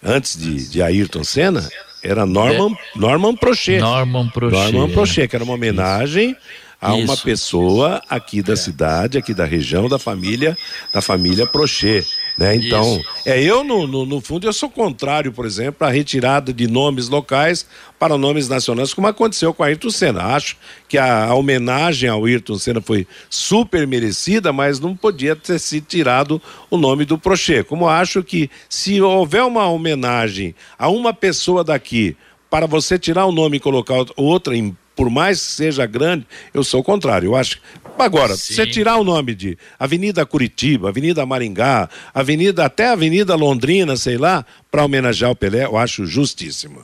Antes de, de Ayrton Senna? Era Norman, é. Norman Prochet. Norman Prochet. Norman Prochet, que era uma homenagem a Isso. uma pessoa aqui da é. cidade, aqui da região, da família, da família Prochet, né? Então, Isso. é eu no, no, no, fundo eu sou contrário, por exemplo, à retirada de nomes locais para nomes nacionais, como aconteceu com a Ayrton Senna. Acho que a, a homenagem ao Ayrton Senna foi super merecida, mas não podia ter sido tirado o nome do Prochet. Como acho que se houver uma homenagem a uma pessoa daqui para você tirar o nome e colocar outra em por mais que seja grande, eu sou o contrário. Eu acho. Agora, Sim. você tirar o nome de Avenida Curitiba, Avenida Maringá, Avenida até Avenida Londrina, sei lá, para homenagear o Pelé, eu acho justíssimo.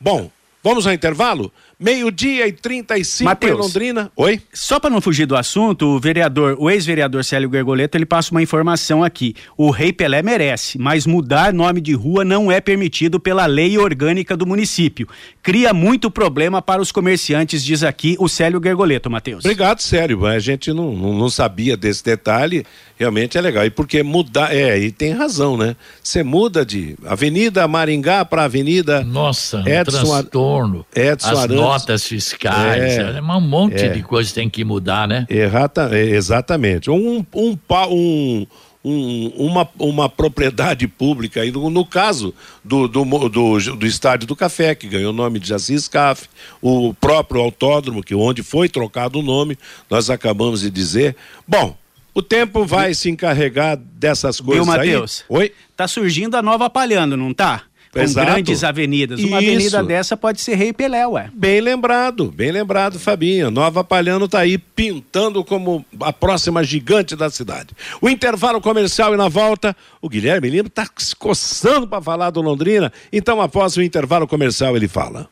Bom, vamos ao intervalo? Meio-dia e 35 Mateus, em Londrina. Oi? Só para não fugir do assunto, o vereador, o ex-vereador Célio Gergoleto, ele passa uma informação aqui. O Rei Pelé merece, mas mudar nome de rua não é permitido pela lei orgânica do município. Cria muito problema para os comerciantes, diz aqui o Célio Gergoleto, Matheus. Obrigado, Célio. A gente não, não, não sabia desse detalhe. Realmente é legal. E porque mudar, é, e tem razão, né? Você muda de Avenida Maringá para Avenida Nossa, Edson, um transtorno. Edson As Arantes notas fiscais, é, é um monte é, de coisa tem que mudar, né? Errata, é, exatamente. Um, um, um, um, uma, uma propriedade pública, aí no, no caso do, do, do, do, Estádio do Café, que ganhou o nome de Assis Caf, o próprio autódromo, que onde foi trocado o nome, nós acabamos de dizer. Bom, o tempo vai se encarregar dessas coisas Viu, Matheus? aí. Oi? Tá surgindo a nova Palhando, não tá? Com Exato. grandes avenidas. Uma Isso. avenida dessa pode ser Rei Pelé, ué. Bem lembrado, bem lembrado, Fabinho. Nova Palhano tá aí pintando como a próxima gigante da cidade. O intervalo comercial e na volta, o Guilherme Lima tá se coçando para falar do Londrina, então após o intervalo comercial ele fala.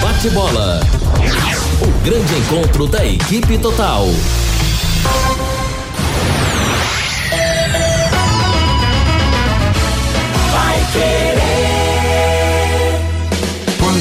Bate bola. O grande encontro da equipe total.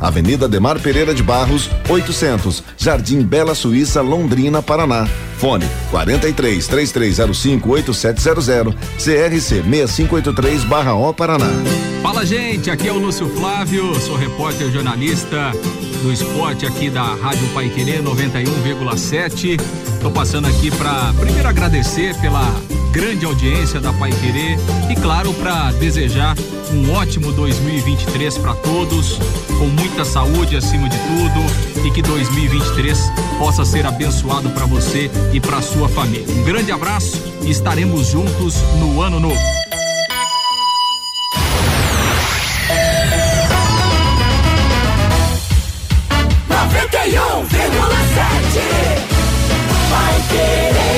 Avenida Demar Pereira de Barros, 800, Jardim Bela Suíça, Londrina, Paraná. Fone 43 3305 8700, CRC 6583/O Paraná. Fala gente, aqui é o Lúcio Flávio, sou repórter jornalista do esporte aqui da Rádio Pai Querer 91,7. Tô passando aqui para primeiro agradecer pela grande audiência da Pai Querer e claro para desejar um ótimo 2023 para todos, com muita saúde acima de tudo e que 2023 possa ser abençoado para você e para sua família. Um grande abraço e estaremos juntos no ano novo. Vai querer.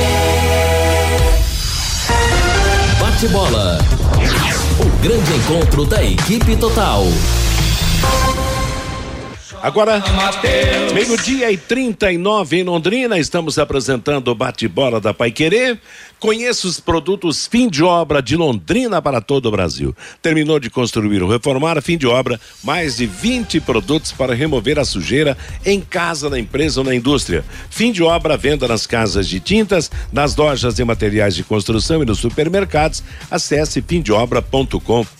Bate bola. O grande encontro da equipe total. Agora, meio-dia e 39 em Londrina, estamos apresentando o bate-bola da Pai Querer. Conheça os produtos fim de obra de Londrina para todo o Brasil. Terminou de construir ou reformar, fim de obra, mais de 20 produtos para remover a sujeira em casa, na empresa ou na indústria. Fim de obra, venda nas casas de tintas, nas lojas de materiais de construção e nos supermercados. Acesse fimdeobra.com.br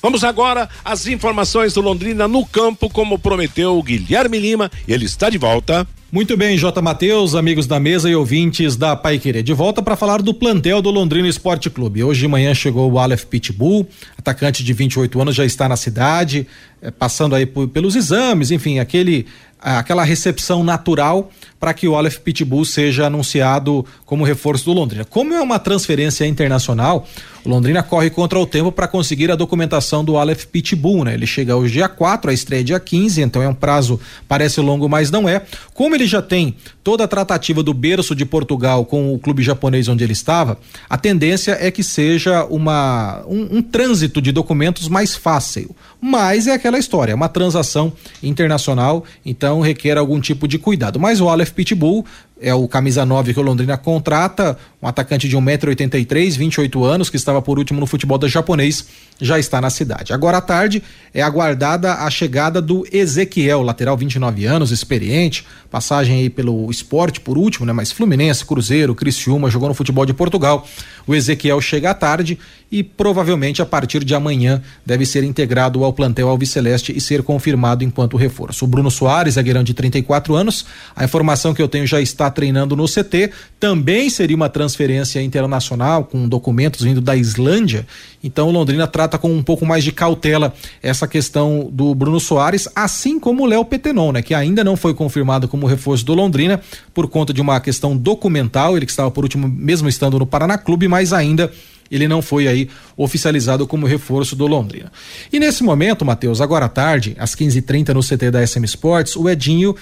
Vamos agora às informações do Londrina no campo, como prometeu o Guilherme Lima, ele está de volta. Muito bem, J. Matheus, amigos da mesa e ouvintes da Pai Querer. De volta para falar do plantel do Londrina Esporte Clube. Hoje de manhã chegou o Aleph Pitbull, atacante de 28 anos, já está na cidade, eh, passando aí pelos exames, enfim, aquele aquela recepção natural para que o Aleph Pitbull seja anunciado como reforço do Londrina. Como é uma transferência internacional, o Londrina corre contra o tempo para conseguir a documentação do Aleph Pitbull, né? Ele chega hoje dia 4, a estreia é dia 15, então é um prazo parece longo, mas não é. Como ele já tem toda a tratativa do berço de Portugal com o clube japonês onde ele estava, a tendência é que seja uma um, um trânsito de documentos mais fácil. Mas é aquela história, é uma transação internacional, então requer algum tipo de cuidado. Mas o Aleph Pitbull é o camisa 9 que o Londrina contrata, um atacante de 1,83m, 28 anos, que estava por último no futebol da japonês, já está na cidade. Agora à tarde é aguardada a chegada do Ezequiel, lateral 29 anos, experiente, passagem aí pelo esporte por último, né? Mas Fluminense, Cruzeiro, Criciúma, jogou no futebol de Portugal. O Ezequiel chega à tarde e provavelmente a partir de amanhã deve ser integrado ao plantel Alviceleste e ser confirmado enquanto reforço. O Bruno Soares, zagueirão de 34 anos, a informação que eu tenho já está treinando no CT, também seria uma transferência internacional com documentos vindo da Islândia. Então Londrina trata com um pouco mais de cautela essa questão do Bruno Soares, assim como o Léo Petenon, né, que ainda não foi confirmado como reforço do Londrina por conta de uma questão documental, ele que estava por último mesmo estando no Paraná Clube, mas ainda ele não foi aí oficializado como reforço do Londrina. E nesse momento, Matheus, agora à tarde, às 15h30 no CT da SM Sports, o Edinho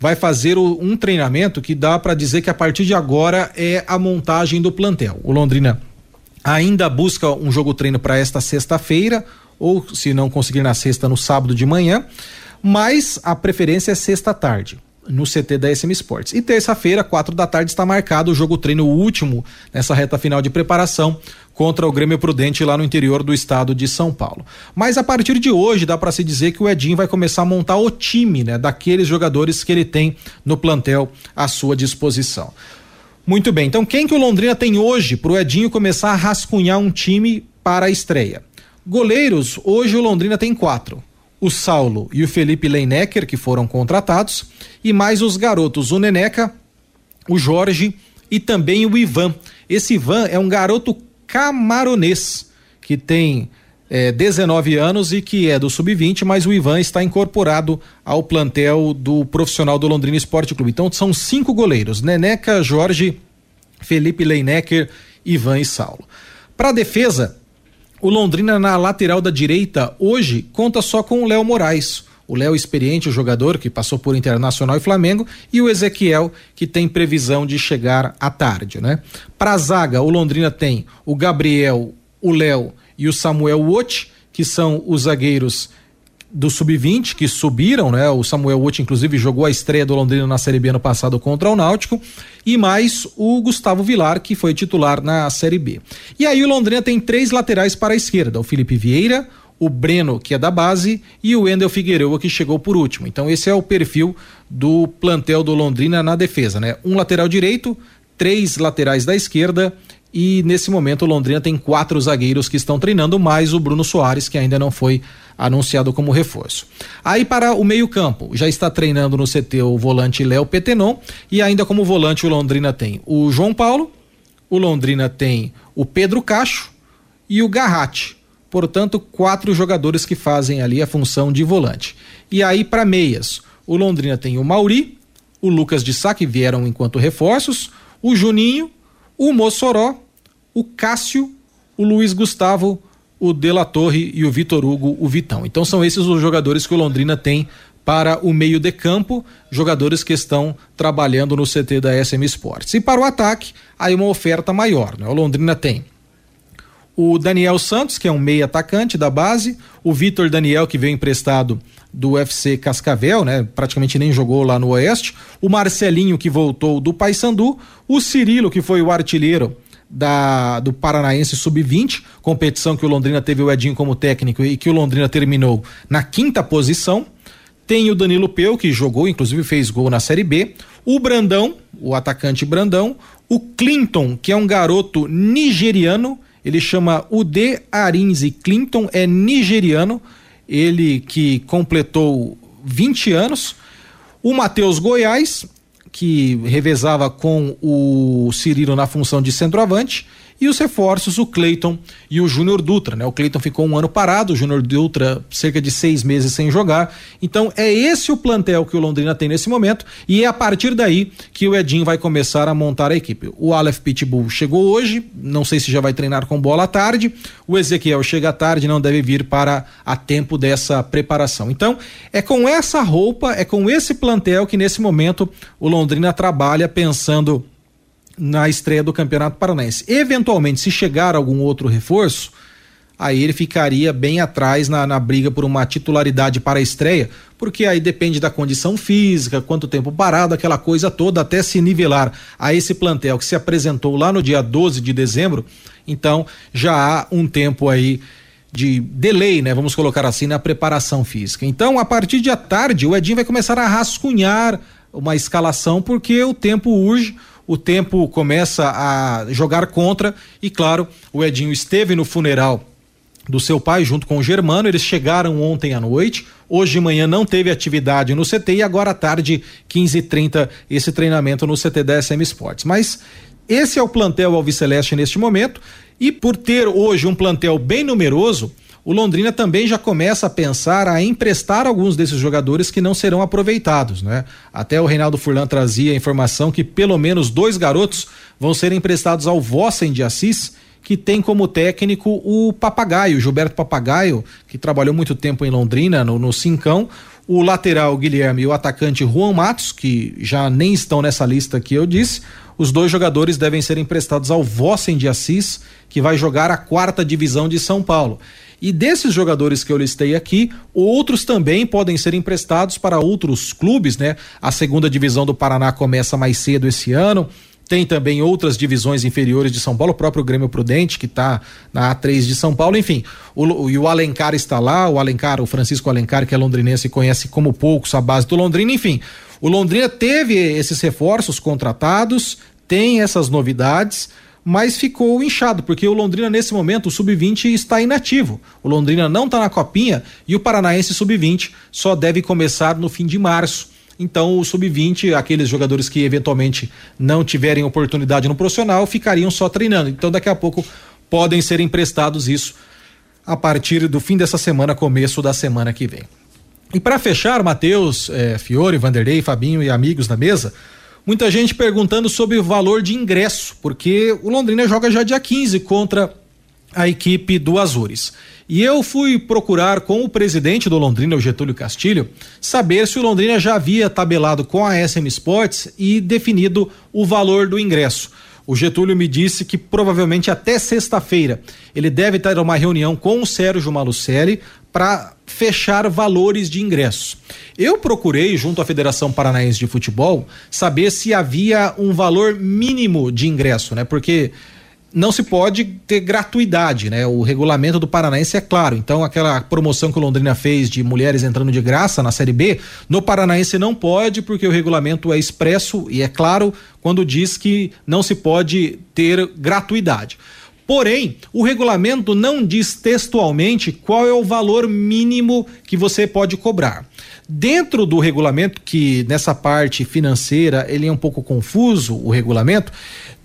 vai fazer um treinamento que dá para dizer que a partir de agora é a montagem do plantel. O Londrina ainda busca um jogo treino para esta sexta-feira, ou se não conseguir na sexta, no sábado de manhã, mas a preferência é sexta tarde no CT da SM Sports. E terça-feira, quatro da tarde, está marcado o jogo treino último nessa reta final de preparação contra o Grêmio Prudente lá no interior do estado de São Paulo. Mas a partir de hoje dá para se dizer que o Edinho vai começar a montar o time, né, daqueles jogadores que ele tem no plantel à sua disposição. Muito bem, então quem que o Londrina tem hoje para o Edinho começar a rascunhar um time para a estreia? Goleiros, hoje o Londrina tem quatro. O Saulo e o Felipe Leinecker, que foram contratados, e mais os garotos, o Neneca, o Jorge e também o Ivan. Esse Ivan é um garoto camaronês, que tem é, 19 anos e que é do sub-20, mas o Ivan está incorporado ao plantel do profissional do Londrina Esporte Clube. Então são cinco goleiros: Neneca, Jorge, Felipe Leinecker, Ivan e Saulo. Para a defesa, o Londrina na lateral da direita hoje conta só com o Léo Moraes o Léo experiente, o jogador que passou por Internacional e Flamengo, e o Ezequiel, que tem previsão de chegar à tarde, né? Para a zaga, o Londrina tem o Gabriel, o Léo e o Samuel Wot, que são os zagueiros do sub-20 que subiram, né? O Samuel Wot inclusive jogou a estreia do Londrina na Série B ano passado contra o Náutico e mais o Gustavo Vilar que foi titular na Série B. E aí o Londrina tem três laterais para a esquerda, o Felipe Vieira, o Breno, que é da base, e o Wendel Figueiredo, que chegou por último. Então, esse é o perfil do plantel do Londrina na defesa, né? Um lateral direito, três laterais da esquerda e nesse momento o Londrina tem quatro zagueiros que estão treinando, mais o Bruno Soares, que ainda não foi anunciado como reforço. Aí para o meio-campo, já está treinando no CT o volante Léo Petenon e ainda como volante o Londrina tem o João Paulo, o Londrina tem o Pedro Cacho e o Garratti. Portanto, quatro jogadores que fazem ali a função de volante. E aí, para meias, o Londrina tem o Mauri, o Lucas de Sá, que vieram enquanto reforços, o Juninho, o Mossoró, o Cássio, o Luiz Gustavo, o De La Torre e o Vitor Hugo, o Vitão. Então são esses os jogadores que o Londrina tem para o meio de campo, jogadores que estão trabalhando no CT da SM Sports. E para o ataque, aí uma oferta maior. Né? O Londrina tem o Daniel Santos, que é um meia atacante da base, o Vitor Daniel, que veio emprestado do UFC Cascavel, né? Praticamente nem jogou lá no Oeste, o Marcelinho, que voltou do Paysandu, o Cirilo, que foi o artilheiro da, do Paranaense Sub-20, competição que o Londrina teve o Edinho como técnico e que o Londrina terminou na quinta posição. Tem o Danilo Peu, que jogou, inclusive fez gol na Série B. O Brandão, o atacante Brandão. O Clinton, que é um garoto nigeriano, ele chama Ude Arinze Clinton, é nigeriano, ele que completou 20 anos. O Matheus Goiás, que revezava com o Cirilo na função de centroavante, e os reforços, o Cleiton e o Júnior Dutra, né? O Cleiton ficou um ano parado, o Júnior Dutra cerca de seis meses sem jogar. Então é esse o plantel que o Londrina tem nesse momento e é a partir daí que o Edinho vai começar a montar a equipe. O Aleph Pitbull chegou hoje, não sei se já vai treinar com bola à tarde. O Ezequiel chega à tarde, não deve vir para a tempo dessa preparação. Então é com essa roupa, é com esse plantel que nesse momento o Londrina trabalha pensando na estreia do Campeonato Paranaense. Eventualmente, se chegar algum outro reforço, aí ele ficaria bem atrás na, na briga por uma titularidade para a estreia, porque aí depende da condição física, quanto tempo parado, aquela coisa toda, até se nivelar a esse plantel que se apresentou lá no dia 12 de dezembro. Então, já há um tempo aí de delay, né? Vamos colocar assim, na preparação física. Então, a partir de à tarde, o Edinho vai começar a rascunhar uma escalação, porque o tempo urge o tempo começa a jogar contra e claro, o Edinho esteve no funeral do seu pai junto com o Germano, eles chegaram ontem à noite, hoje de manhã não teve atividade no CT e agora à tarde 15h30 esse treinamento no CT da SM Sports. Mas esse é o plantel Alviceleste neste momento. E por ter hoje um plantel bem numeroso, o Londrina também já começa a pensar a emprestar alguns desses jogadores que não serão aproveitados, né? Até o Reinaldo Furlan trazia a informação que pelo menos dois garotos vão ser emprestados ao Vossen de Assis, que tem como técnico o Papagaio, Gilberto Papagaio, que trabalhou muito tempo em Londrina, no, no Cincão, o lateral Guilherme e o atacante Juan Matos, que já nem estão nessa lista que eu disse. Os dois jogadores devem ser emprestados ao Vossen de Assis, que vai jogar a quarta divisão de São Paulo. E desses jogadores que eu listei aqui, outros também podem ser emprestados para outros clubes, né? A segunda divisão do Paraná começa mais cedo esse ano. Tem também outras divisões inferiores de São Paulo, o próprio Grêmio Prudente, que está na A3 de São Paulo, enfim. O, e o Alencar está lá, o Alencar, o Francisco Alencar, que é londrinense, conhece como poucos a base do Londrina, enfim. O Londrina teve esses reforços contratados, tem essas novidades mas ficou inchado, porque o Londrina, nesse momento, o sub-20 está inativo. O Londrina não está na copinha e o Paranaense sub-20 só deve começar no fim de março. Então, o sub-20, aqueles jogadores que eventualmente não tiverem oportunidade no profissional, ficariam só treinando. Então, daqui a pouco podem ser emprestados isso a partir do fim dessa semana, começo da semana que vem. E para fechar, Matheus, eh, Fiore, Vanderlei, Fabinho e amigos da mesa, Muita gente perguntando sobre o valor de ingresso, porque o Londrina joga já dia 15 contra a equipe do Azures. E eu fui procurar com o presidente do Londrina, o Getúlio Castilho, saber se o Londrina já havia tabelado com a SM Sports e definido o valor do ingresso. O Getúlio me disse que provavelmente até sexta-feira ele deve ter uma reunião com o Sérgio Malucelli para fechar valores de ingresso. Eu procurei, junto à Federação Paranaense de Futebol, saber se havia um valor mínimo de ingresso, né? Porque não se pode ter gratuidade, né? O regulamento do Paranaense é claro. Então, aquela promoção que o Londrina fez de mulheres entrando de graça na Série B, no Paranaense não pode, porque o regulamento é expresso e é claro quando diz que não se pode ter gratuidade. Porém, o regulamento não diz textualmente qual é o valor mínimo que você pode cobrar. Dentro do regulamento, que nessa parte financeira ele é um pouco confuso, o regulamento,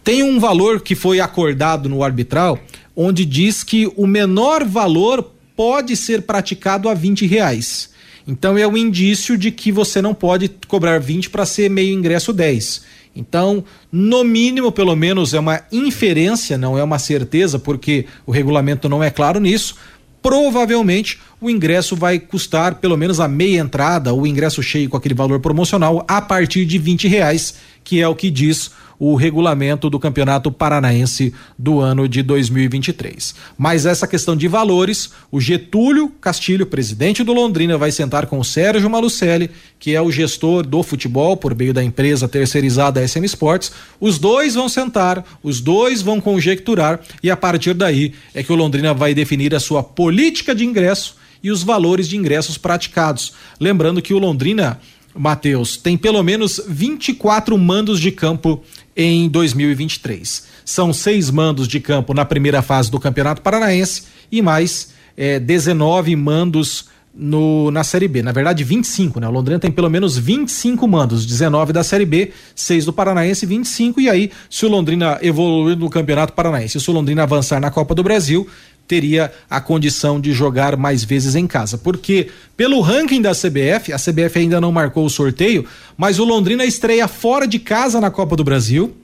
tem um valor que foi acordado no arbitral, onde diz que o menor valor pode ser praticado a 20 reais. Então é um indício de que você não pode cobrar 20 para ser meio ingresso 10. Então, no mínimo, pelo menos, é uma inferência, não é uma certeza, porque o regulamento não é claro nisso. Provavelmente o ingresso vai custar pelo menos a meia entrada, o ingresso cheio com aquele valor promocional, a partir de 20 reais, que é o que diz o regulamento do Campeonato Paranaense do ano de 2023. Mas essa questão de valores, o Getúlio Castilho, presidente do Londrina, vai sentar com o Sérgio Malucelli, que é o gestor do futebol por meio da empresa terceirizada SM Sports. Os dois vão sentar, os dois vão conjecturar e a partir daí é que o Londrina vai definir a sua política de ingresso e os valores de ingressos praticados. Lembrando que o Londrina Matheus, tem pelo menos 24 mandos de campo em 2023. São seis mandos de campo na primeira fase do Campeonato Paranaense e mais é, 19 mandos no, na Série B. Na verdade, 25, né? O Londrina tem pelo menos 25 mandos, 19 da Série B, 6 do Paranaense, 25. E aí, se o Londrina evoluir no Campeonato Paranaense, se o Londrina avançar na Copa do Brasil, teria a condição de jogar mais vezes em casa. Porque, pelo ranking da CBF, a CBF ainda não marcou o sorteio, mas o Londrina estreia fora de casa na Copa do Brasil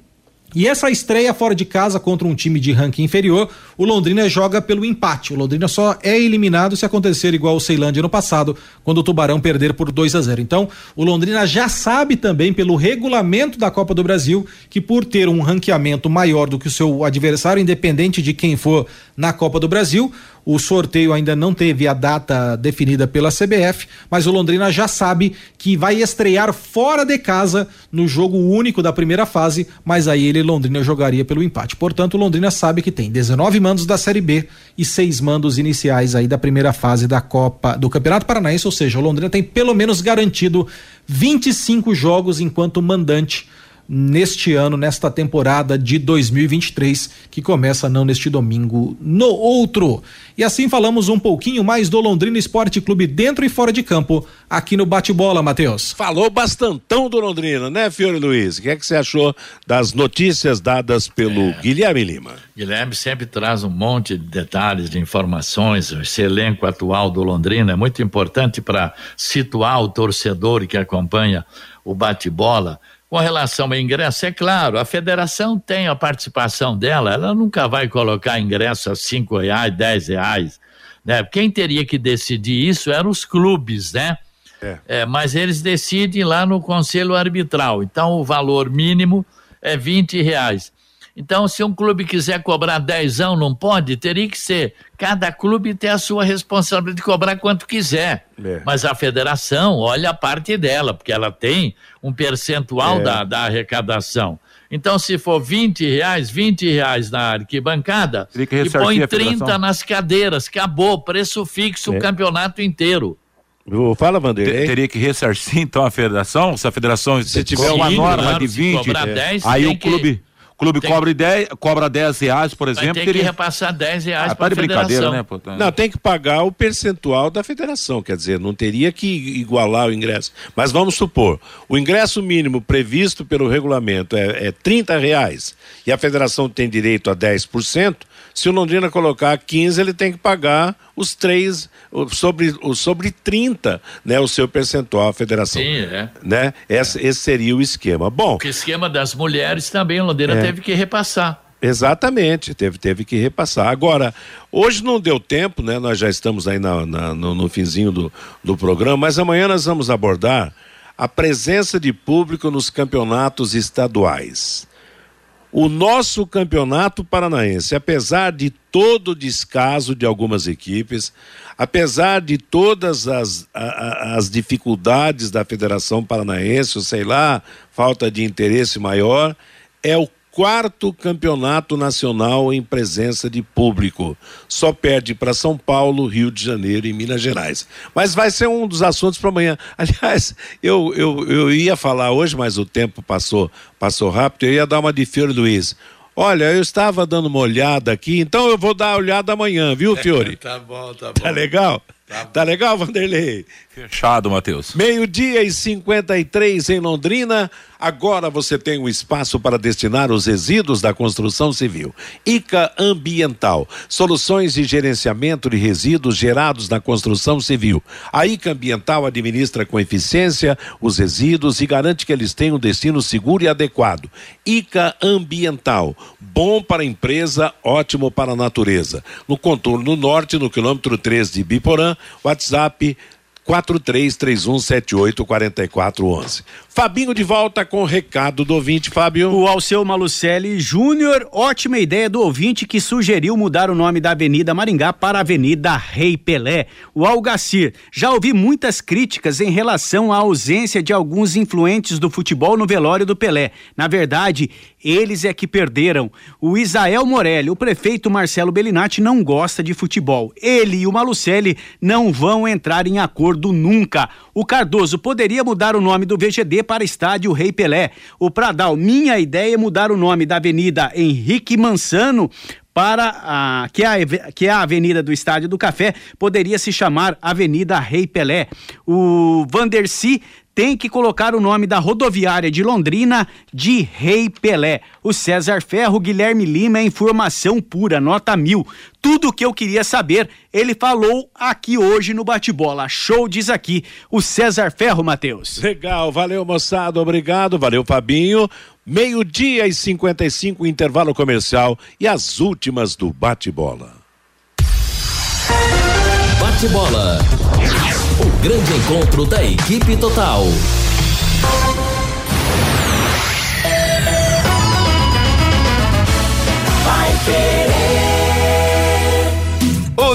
e essa estreia fora de casa contra um time de ranking inferior, o Londrina joga pelo empate. O Londrina só é eliminado se acontecer igual o Ceilândia no passado, quando o Tubarão perder por 2 a 0. Então, o Londrina já sabe também pelo regulamento da Copa do Brasil que por ter um ranqueamento maior do que o seu adversário, independente de quem for na Copa do Brasil, o sorteio ainda não teve a data definida pela CBF, mas o Londrina já sabe que vai estrear fora de casa no jogo único da primeira fase, mas aí ele Londrina jogaria pelo empate. Portanto, o Londrina sabe que tem 19 mandos da Série B e seis mandos iniciais aí da primeira fase da Copa do Campeonato Paranaense, ou seja, o Londrina tem pelo menos garantido 25 jogos enquanto mandante neste ano, nesta temporada de 2023, que começa não neste domingo, no outro. E assim falamos um pouquinho mais do Londrina Esporte Clube dentro e fora de campo, aqui no Bate-Bola, Matheus. Falou bastantão do Londrina, né, Fiore Luiz? O que é que você achou das notícias dadas pelo é, Guilherme Lima? Guilherme sempre traz um monte de detalhes, de informações, esse elenco atual do Londrina é muito importante para situar o torcedor que acompanha o bate-bola com relação ao ingresso, é claro, a federação tem a participação dela, ela nunca vai colocar ingresso a cinco reais, dez reais, né? Quem teria que decidir isso eram os clubes, né? É. É, mas eles decidem lá no conselho arbitral. Então o valor mínimo é vinte reais. Então, se um clube quiser cobrar dezão, não pode? Teria que ser. Cada clube tem a sua responsabilidade de cobrar quanto quiser. É. Mas a federação olha a parte dela, porque ela tem um percentual é. da, da arrecadação. Então, se for 20 reais, 20 reais na arquibancada e põe 30 nas cadeiras, acabou, preço fixo é. o campeonato inteiro. Fala, Vanderlei. Teria que ressarcir então a federação? Se a federação se tiver uma norma de 20, cobrar 10, aí o clube. Que clube tem cobra, 10, cobra 10 reais, por exemplo. Tem teria... que repassar 10 reais ah, para a tá brincadeira, né? Pô? Não, tem que pagar o percentual da federação, quer dizer, não teria que igualar o ingresso. Mas vamos supor, o ingresso mínimo previsto pelo regulamento é, é 30 reais e a federação tem direito a 10%, se o Londrina colocar 15, ele tem que pagar os três, sobre, sobre 30, né, o seu percentual, a federação. Sim, é. Né? Esse, é. esse seria o esquema. Bom. O esquema das mulheres também, o Londrina é. teve que repassar. Exatamente, teve, teve que repassar. Agora, hoje não deu tempo, né? Nós já estamos aí na, na, no, no finzinho do, do programa, mas amanhã nós vamos abordar a presença de público nos campeonatos estaduais. O nosso campeonato paranaense, apesar de todo o descaso de algumas equipes, apesar de todas as, a, as dificuldades da Federação Paranaense, sei lá, falta de interesse maior, é o quarto campeonato nacional em presença de público. Só perde para São Paulo, Rio de Janeiro e Minas Gerais. Mas vai ser um dos assuntos para amanhã. Aliás, eu, eu, eu ia falar hoje, mas o tempo passou, passou rápido. Eu ia dar uma de Fiore Luiz. Olha, eu estava dando uma olhada aqui, então eu vou dar uma olhada amanhã, viu, Fiore? tá bom, tá bom. Tá legal? Tá, tá legal, Vanderlei? Fechado, Matheus. Meio-dia e 53 em Londrina. Agora você tem um espaço para destinar os resíduos da construção civil. ICA Ambiental. Soluções de gerenciamento de resíduos gerados na construção civil. A ICA Ambiental administra com eficiência os resíduos e garante que eles tenham um destino seguro e adequado. ICA Ambiental. Bom para a empresa, ótimo para a natureza. No contorno norte, no quilômetro 3 de Biporã, WhatsApp 4331784411. Fabinho de volta com o recado do ouvinte, Fábio. O Alceu Malucelli Júnior, ótima ideia do ouvinte que sugeriu mudar o nome da Avenida Maringá para Avenida Rei Pelé. O Algacir, já ouvi muitas críticas em relação à ausência de alguns influentes do futebol no velório do Pelé. Na verdade, eles é que perderam. O Isael Morelli, o prefeito Marcelo Bellinati não gosta de futebol. Ele e o Malucelli não vão entrar em acordo nunca. O Cardoso poderia mudar o nome do VGD para Estádio Rei Pelé. O Pradal, minha ideia é mudar o nome da Avenida Henrique Mansano para a que, é a que é a Avenida do Estádio do Café poderia se chamar Avenida Rei Pelé. O Vanderci tem que colocar o nome da rodoviária de Londrina de Rei Pelé. O César Ferro, Guilherme Lima é informação pura, nota mil. Tudo o que eu queria saber, ele falou aqui hoje no bate-bola. Show diz aqui o César Ferro, Matheus. Legal, valeu moçada, obrigado, valeu Fabinho. Meio-dia e 55, intervalo comercial e as últimas do bate-bola. Bate-bola. Grande encontro da equipe total. Vai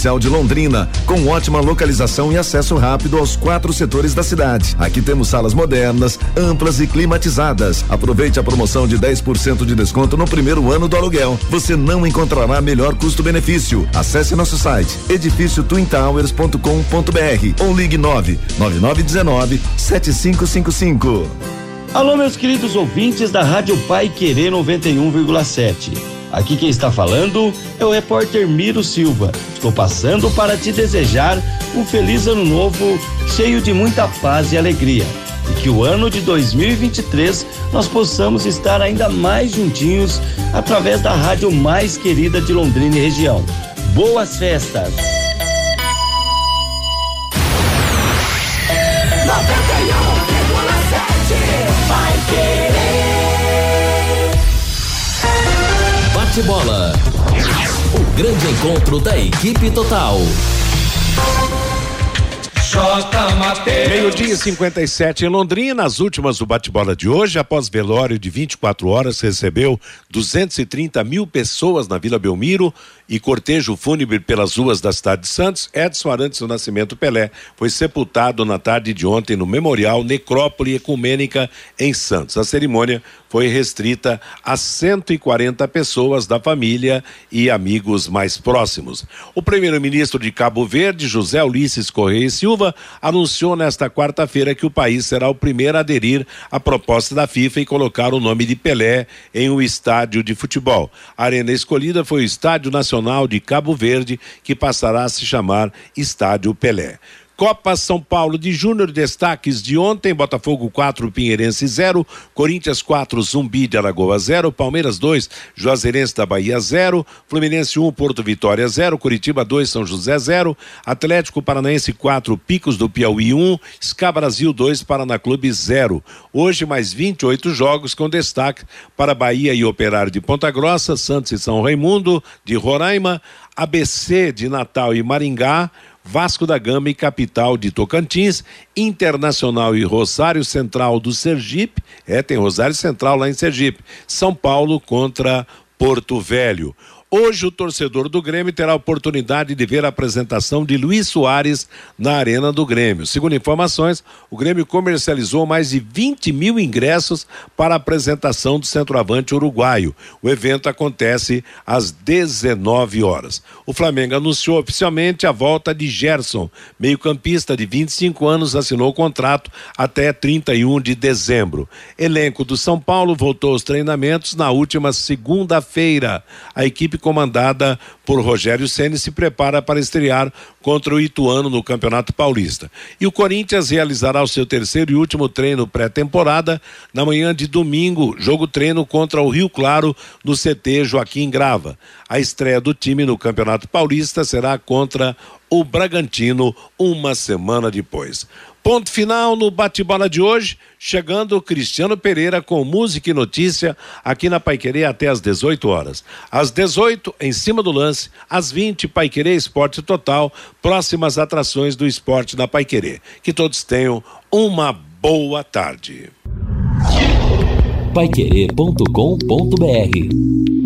comercial de Londrina, com ótima localização e acesso rápido aos quatro setores da cidade. Aqui temos salas modernas, amplas e climatizadas. Aproveite a promoção de 10% de desconto no primeiro ano do aluguel. Você não encontrará melhor custo-benefício. Acesse nosso site edifício twintowers.com.br ou ligue 9 9919 7555. Alô, meus queridos ouvintes da Rádio Pai Querer 91,7. Aqui quem está falando é o repórter Miro Silva. Estou passando para te desejar um feliz ano novo, cheio de muita paz e alegria. E que o ano de 2023 nós possamos estar ainda mais juntinhos através da rádio mais querida de Londrina e região. Boas festas! Bate-bola. O grande encontro da equipe total. Meio-dia 57 em Londrina, as últimas do bate-bola de hoje, após velório de 24 horas, recebeu 230 mil pessoas na Vila Belmiro e cortejo fúnebre pelas ruas da cidade de Santos. Edson Arantes do Nascimento Pelé foi sepultado na tarde de ontem no Memorial Necrópole Ecumênica em Santos. A cerimônia foi restrita a 140 pessoas da família e amigos mais próximos. O primeiro-ministro de Cabo Verde, José Ulisses Correia Silva, anunciou nesta quarta-feira que o país será o primeiro a aderir à proposta da FIFA e colocar o nome de Pelé em um estádio de futebol. A arena escolhida foi o Estádio Nacional de Cabo Verde, que passará a se chamar Estádio Pelé. Copa São Paulo de Júnior, destaques de ontem: Botafogo 4, Pinheirense 0, Corinthians 4, Zumbi de Alagoas 0, Palmeiras 2, Juazeirense da Bahia 0, Fluminense 1, Porto Vitória 0, Curitiba 2, São José 0, Atlético Paranaense 4, Picos do Piauí 1, Sca Brasil 2, Paraná Clube 0. Hoje mais 28 jogos com destaque para Bahia e Operário de Ponta Grossa, Santos e São Raimundo de Roraima, ABC de Natal e Maringá, Vasco da Gama e capital de Tocantins, Internacional e Rosário Central do Sergipe, é, tem Rosário Central lá em Sergipe, São Paulo contra Porto Velho. Hoje o torcedor do Grêmio terá a oportunidade de ver a apresentação de Luiz Soares na Arena do Grêmio. Segundo informações, o Grêmio comercializou mais de 20 mil ingressos para a apresentação do centroavante uruguaio. O evento acontece às 19 horas. O Flamengo anunciou oficialmente a volta de Gerson, meio-campista de 25 anos, assinou o contrato até 31 de dezembro. Elenco do São Paulo voltou aos treinamentos na última segunda-feira. A equipe comandada por Rogério Ceni se prepara para estrear contra o Ituano no Campeonato Paulista. E o Corinthians realizará o seu terceiro e último treino pré-temporada na manhã de domingo, jogo treino contra o Rio Claro no CT Joaquim Grava. A estreia do time no Campeonato Paulista será contra o Bragantino uma semana depois. Ponto final no bate-bola de hoje, chegando Cristiano Pereira com música e notícia aqui na Paiquerê até às 18 horas. Às 18, em cima do lance, às 20, Paiquerê Esporte Total, próximas atrações do esporte na Paiquerê. Que todos tenham uma boa tarde. Paiquerê.com.br